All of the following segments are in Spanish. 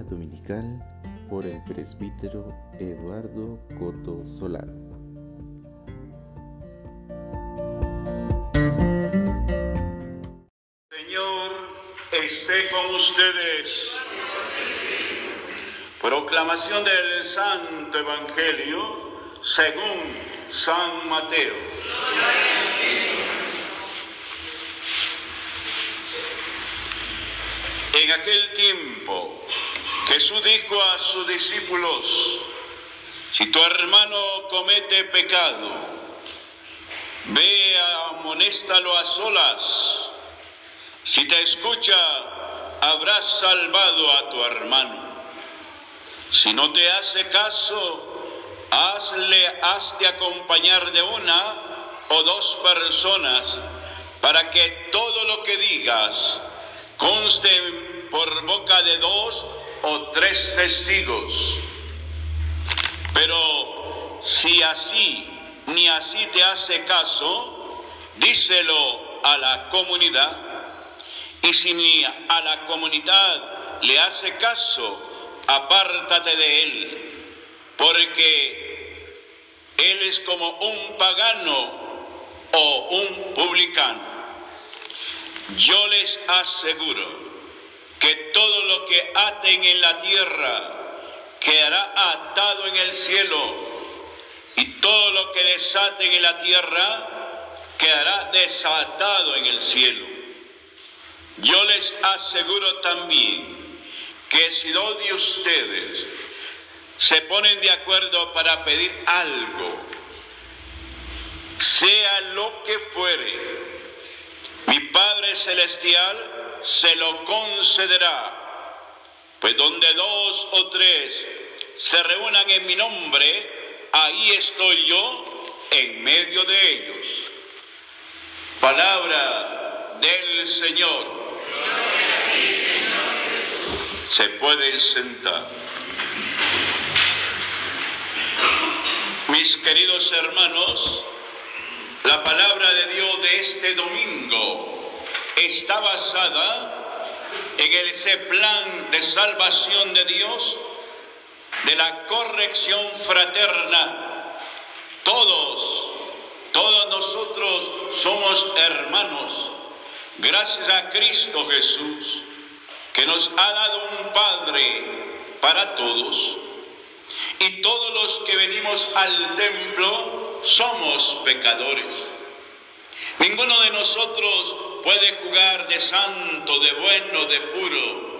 Dominical por el presbítero Eduardo Coto Solano. Señor, esté con ustedes. Proclamación del Santo Evangelio según San Mateo. En aquel tiempo Jesús dijo a sus discípulos, si tu hermano comete pecado, ve, amonéstalo a solas. Si te escucha, habrás salvado a tu hermano. Si no te hace caso, hazle, hazte acompañar de una o dos personas para que todo lo que digas conste por boca de dos o tres testigos. Pero si así ni así te hace caso, díselo a la comunidad. Y si ni a la comunidad le hace caso, apártate de él, porque él es como un pagano o un publicano. Yo les aseguro que todo lo que aten en la tierra quedará atado en el cielo y todo lo que desaten en la tierra quedará desatado en el cielo. Yo les aseguro también que si dos de ustedes se ponen de acuerdo para pedir algo, sea lo que fuere, mi Padre Celestial se lo concederá. Pues donde dos o tres se reúnan en mi nombre, ahí estoy yo en medio de ellos. Palabra del Señor. Se pueden sentar. Mis queridos hermanos, la palabra de Dios de este domingo está basada en ese plan de salvación de Dios, de la corrección fraterna. Todos, todos nosotros somos hermanos, gracias a Cristo Jesús, que nos ha dado un Padre para todos. Y todos los que venimos al templo somos pecadores. Ninguno de nosotros puede jugar de santo, de bueno, de puro,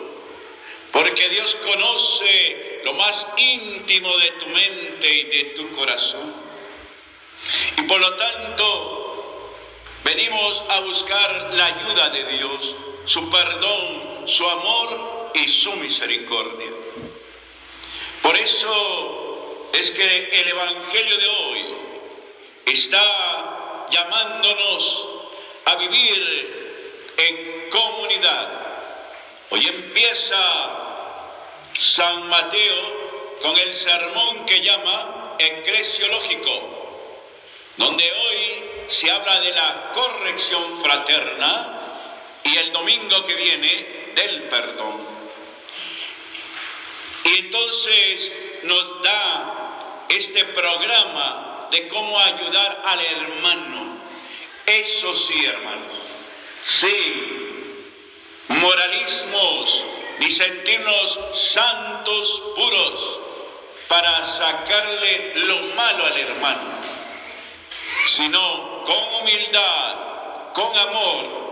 porque Dios conoce lo más íntimo de tu mente y de tu corazón. Y por lo tanto, venimos a buscar la ayuda de Dios, su perdón, su amor y su misericordia. Por eso es que el Evangelio de hoy está llamándonos a vivir en comunidad. Hoy empieza San Mateo con el sermón que llama eclesiológico, donde hoy se habla de la corrección fraterna y el domingo que viene del perdón. Y entonces nos da este programa de cómo ayudar al hermano. Eso sí, hermanos. Sí, moralismos, ni sentirnos santos puros para sacarle lo malo al hermano, sino con humildad, con amor,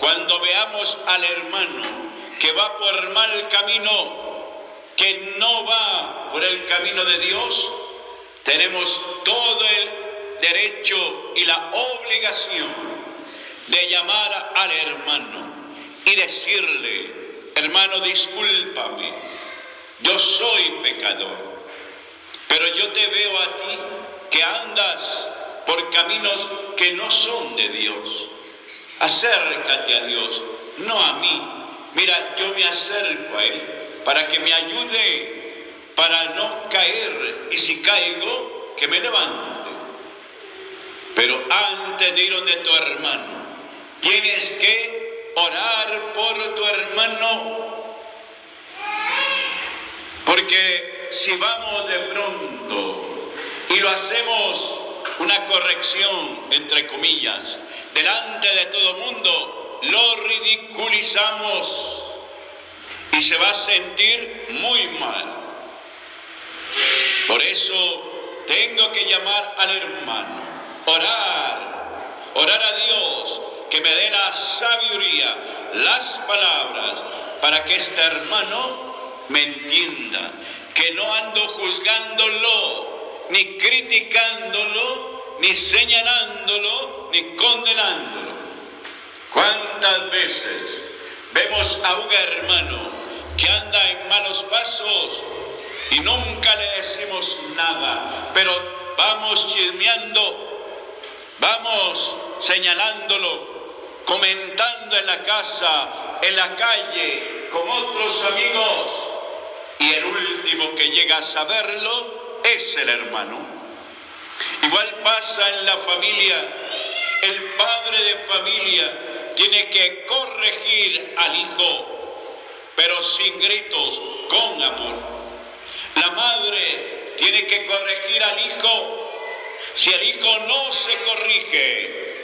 cuando veamos al hermano que va por mal camino, que no va por el camino de Dios, tenemos todo el derecho y la obligación de llamar al hermano y decirle, hermano, discúlpame, yo soy pecador, pero yo te veo a ti que andas por caminos que no son de Dios. Acércate a Dios, no a mí. Mira, yo me acerco a Él para que me ayude para no caer y si caigo, que me levante. Pero antes de ir donde tu hermano, tienes que orar por tu hermano Porque si vamos de pronto y lo hacemos una corrección, entre comillas, delante de todo mundo, lo ridiculizamos y se va a sentir muy mal. Por eso tengo que llamar al hermano, orar, orar a Dios que me dé la sabiduría, las palabras, para que este hermano me entienda, que no ando juzgándolo, ni criticándolo, ni señalándolo, ni condenándolo. ¿Cuántas veces vemos a un hermano que anda en malos pasos y nunca le decimos nada, pero vamos chismeando, vamos señalándolo, comentando en la casa, en la calle, con otros amigos, y el último que llega a saberlo es el hermano. Igual pasa en la familia, el padre de familia tiene que corregir al hijo, pero sin gritos, con amor. La madre tiene que corregir al hijo. Si el hijo no se corrige,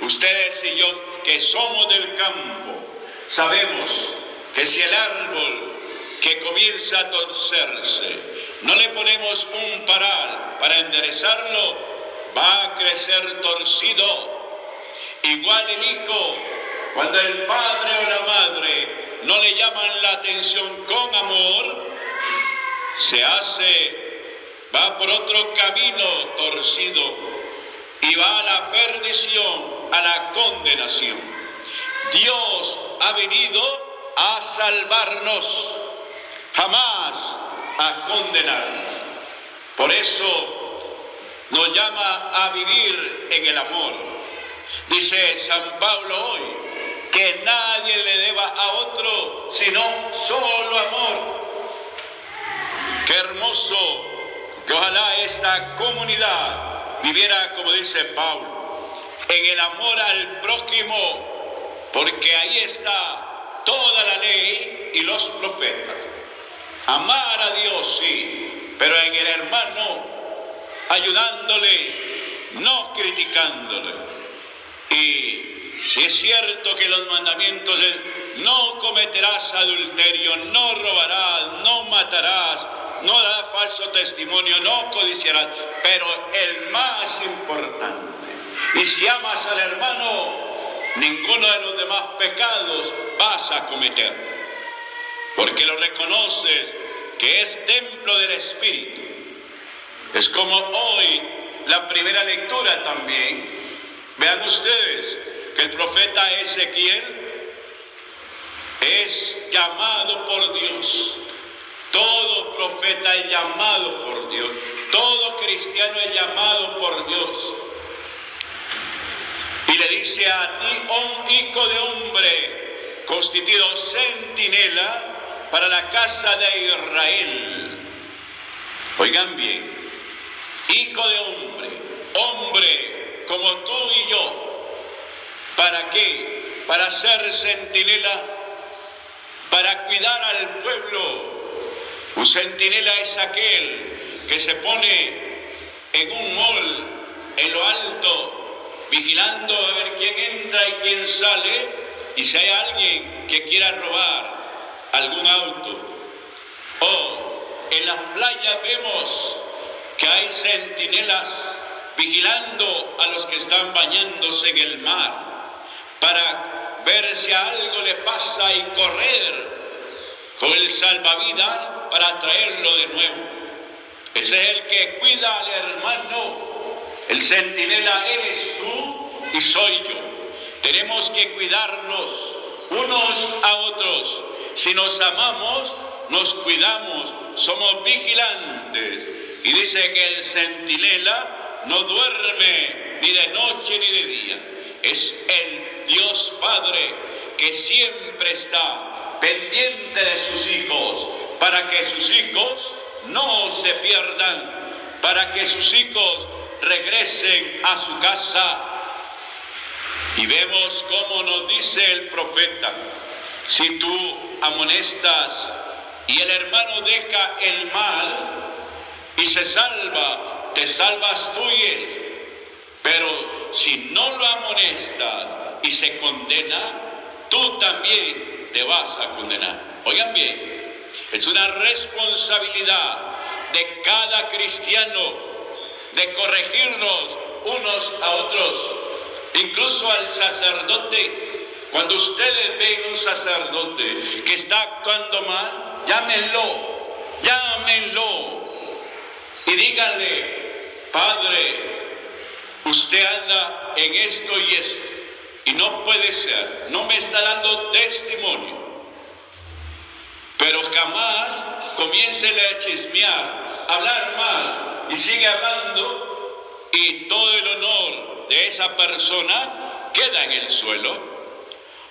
ustedes y yo que somos del campo, sabemos que si el árbol que comienza a torcerse, no le ponemos un paral para enderezarlo, va a crecer torcido. Igual el hijo, cuando el padre o la madre no le llaman la atención con amor, se hace, va por otro camino torcido y va a la perdición, a la condenación. Dios ha venido a salvarnos, jamás a condenarnos. Por eso nos llama a vivir en el amor. Dice San Pablo hoy que nadie le deba a otro sino solo amor. Qué hermoso que ojalá esta comunidad viviera, como dice Pablo, en el amor al prójimo, porque ahí está toda la ley y los profetas. Amar a Dios, sí, pero en el hermano, ayudándole, no criticándole. Y si es cierto que los mandamientos no cometerás adulterio, no robarás, no matarás, no dará falso testimonio, no codiciarás, pero el más importante. Y si amas al hermano, ninguno de los demás pecados vas a cometer, porque lo reconoces que es templo del Espíritu. Es como hoy la primera lectura también. Vean ustedes que el profeta Ezequiel es llamado por Dios todo profeta es llamado por Dios. Todo cristiano es llamado por Dios. Y le dice a ti, oh hijo de hombre, constituido centinela para la casa de Israel. Oigan bien, hijo de hombre, hombre como tú y yo, ¿para qué? Para ser centinela, para cuidar al pueblo un centinela es aquel que se pone en un mall, en lo alto, vigilando a ver quién entra y quién sale, y si hay alguien que quiera robar algún auto. O en las playas vemos que hay centinelas vigilando a los que están bañándose en el mar para ver si algo le pasa y correr con el salvavidas para traerlo de nuevo. Ese es el que cuida al hermano. El centinela eres tú y soy yo. Tenemos que cuidarnos unos a otros. Si nos amamos, nos cuidamos, somos vigilantes. Y dice que el centinela no duerme ni de noche ni de día. Es el Dios Padre que siempre está pendiente de sus hijos, para que sus hijos no se pierdan, para que sus hijos regresen a su casa. Y vemos cómo nos dice el profeta, si tú amonestas y el hermano deja el mal y se salva, te salvas tú y él. Pero si no lo amonestas y se condena, tú también te vas a condenar. Oigan bien, es una responsabilidad de cada cristiano de corregirnos unos a otros, incluso al sacerdote. Cuando ustedes ven un sacerdote que está actuando mal, llámenlo, llámenlo y díganle, Padre, usted anda en esto y esto y no puede ser, no me está dando testimonio. Pero jamás comience a chismear, a hablar mal y sigue hablando y todo el honor de esa persona queda en el suelo.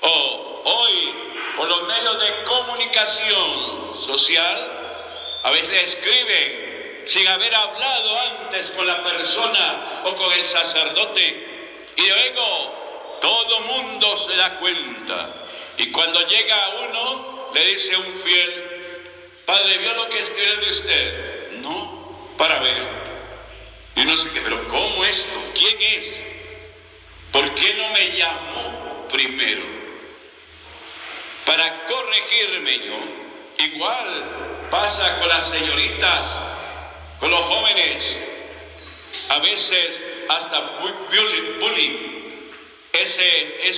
O hoy, por los medios de comunicación social, a veces escriben sin haber hablado antes con la persona o con el sacerdote y luego todo mundo se da cuenta. Y cuando llega uno, le dice un fiel, Padre, ¿vio lo que escribió de usted? No, para ver. Y no sé qué, pero ¿cómo esto? ¿Quién es? ¿Por qué no me llamó primero? Para corregirme yo. Igual pasa con las señoritas, con los jóvenes. A veces hasta bullying ese,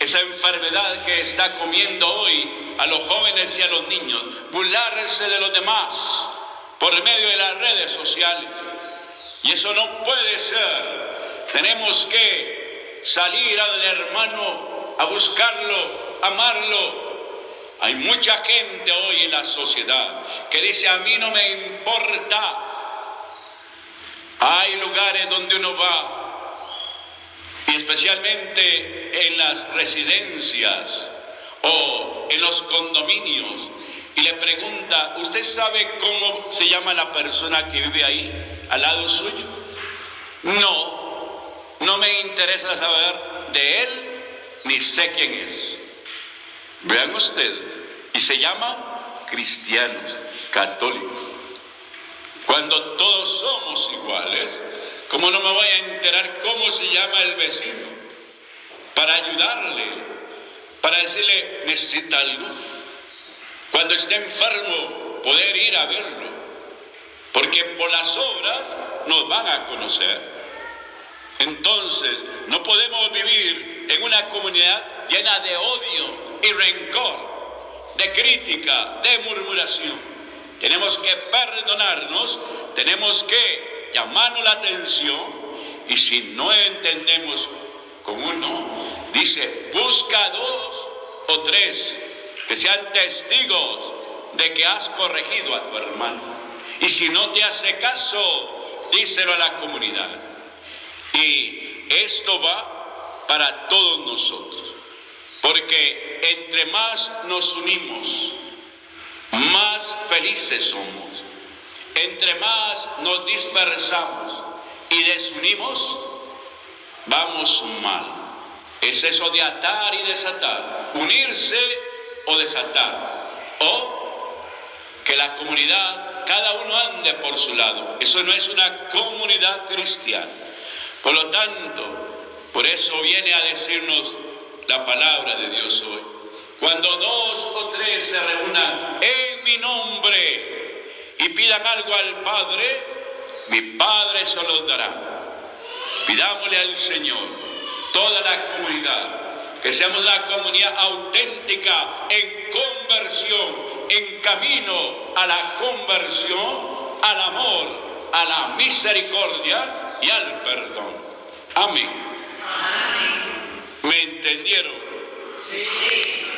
esa enfermedad que está comiendo hoy a los jóvenes y a los niños, burlarse de los demás por medio de las redes sociales. Y eso no puede ser. Tenemos que salir al hermano a buscarlo, amarlo. Hay mucha gente hoy en la sociedad que dice, a mí no me importa. Hay lugares donde uno va especialmente en las residencias o en los condominios y le pregunta, ¿usted sabe cómo se llama la persona que vive ahí al lado suyo? No, no me interesa saber de él ni sé quién es. Vean ustedes, y se llama cristianos, católicos. Cuando todos somos iguales, ¿Cómo no me voy a enterar cómo se llama el vecino? Para ayudarle, para decirle, necesita algo. Cuando esté enfermo, poder ir a verlo. Porque por las obras nos van a conocer. Entonces, no podemos vivir en una comunidad llena de odio y rencor, de crítica, de murmuración. Tenemos que perdonarnos, tenemos que llamarnos la atención y si no entendemos con uno, dice, busca dos o tres que sean testigos de que has corregido a tu hermano. Y si no te hace caso, díselo a la comunidad. Y esto va para todos nosotros. Porque entre más nos unimos, más felices somos. Entre más nos dispersamos y desunimos, vamos mal. Es eso de atar y desatar, unirse o desatar. O que la comunidad, cada uno ande por su lado. Eso no es una comunidad cristiana. Por lo tanto, por eso viene a decirnos la palabra de Dios hoy. Cuando dos o tres se reúnan en mi nombre, y pidan algo al Padre, mi Padre se los dará. Pidámosle al Señor, toda la comunidad, que seamos la comunidad auténtica en conversión, en camino a la conversión, al amor, a la misericordia y al perdón. Amén. ¿Me entendieron? Sí.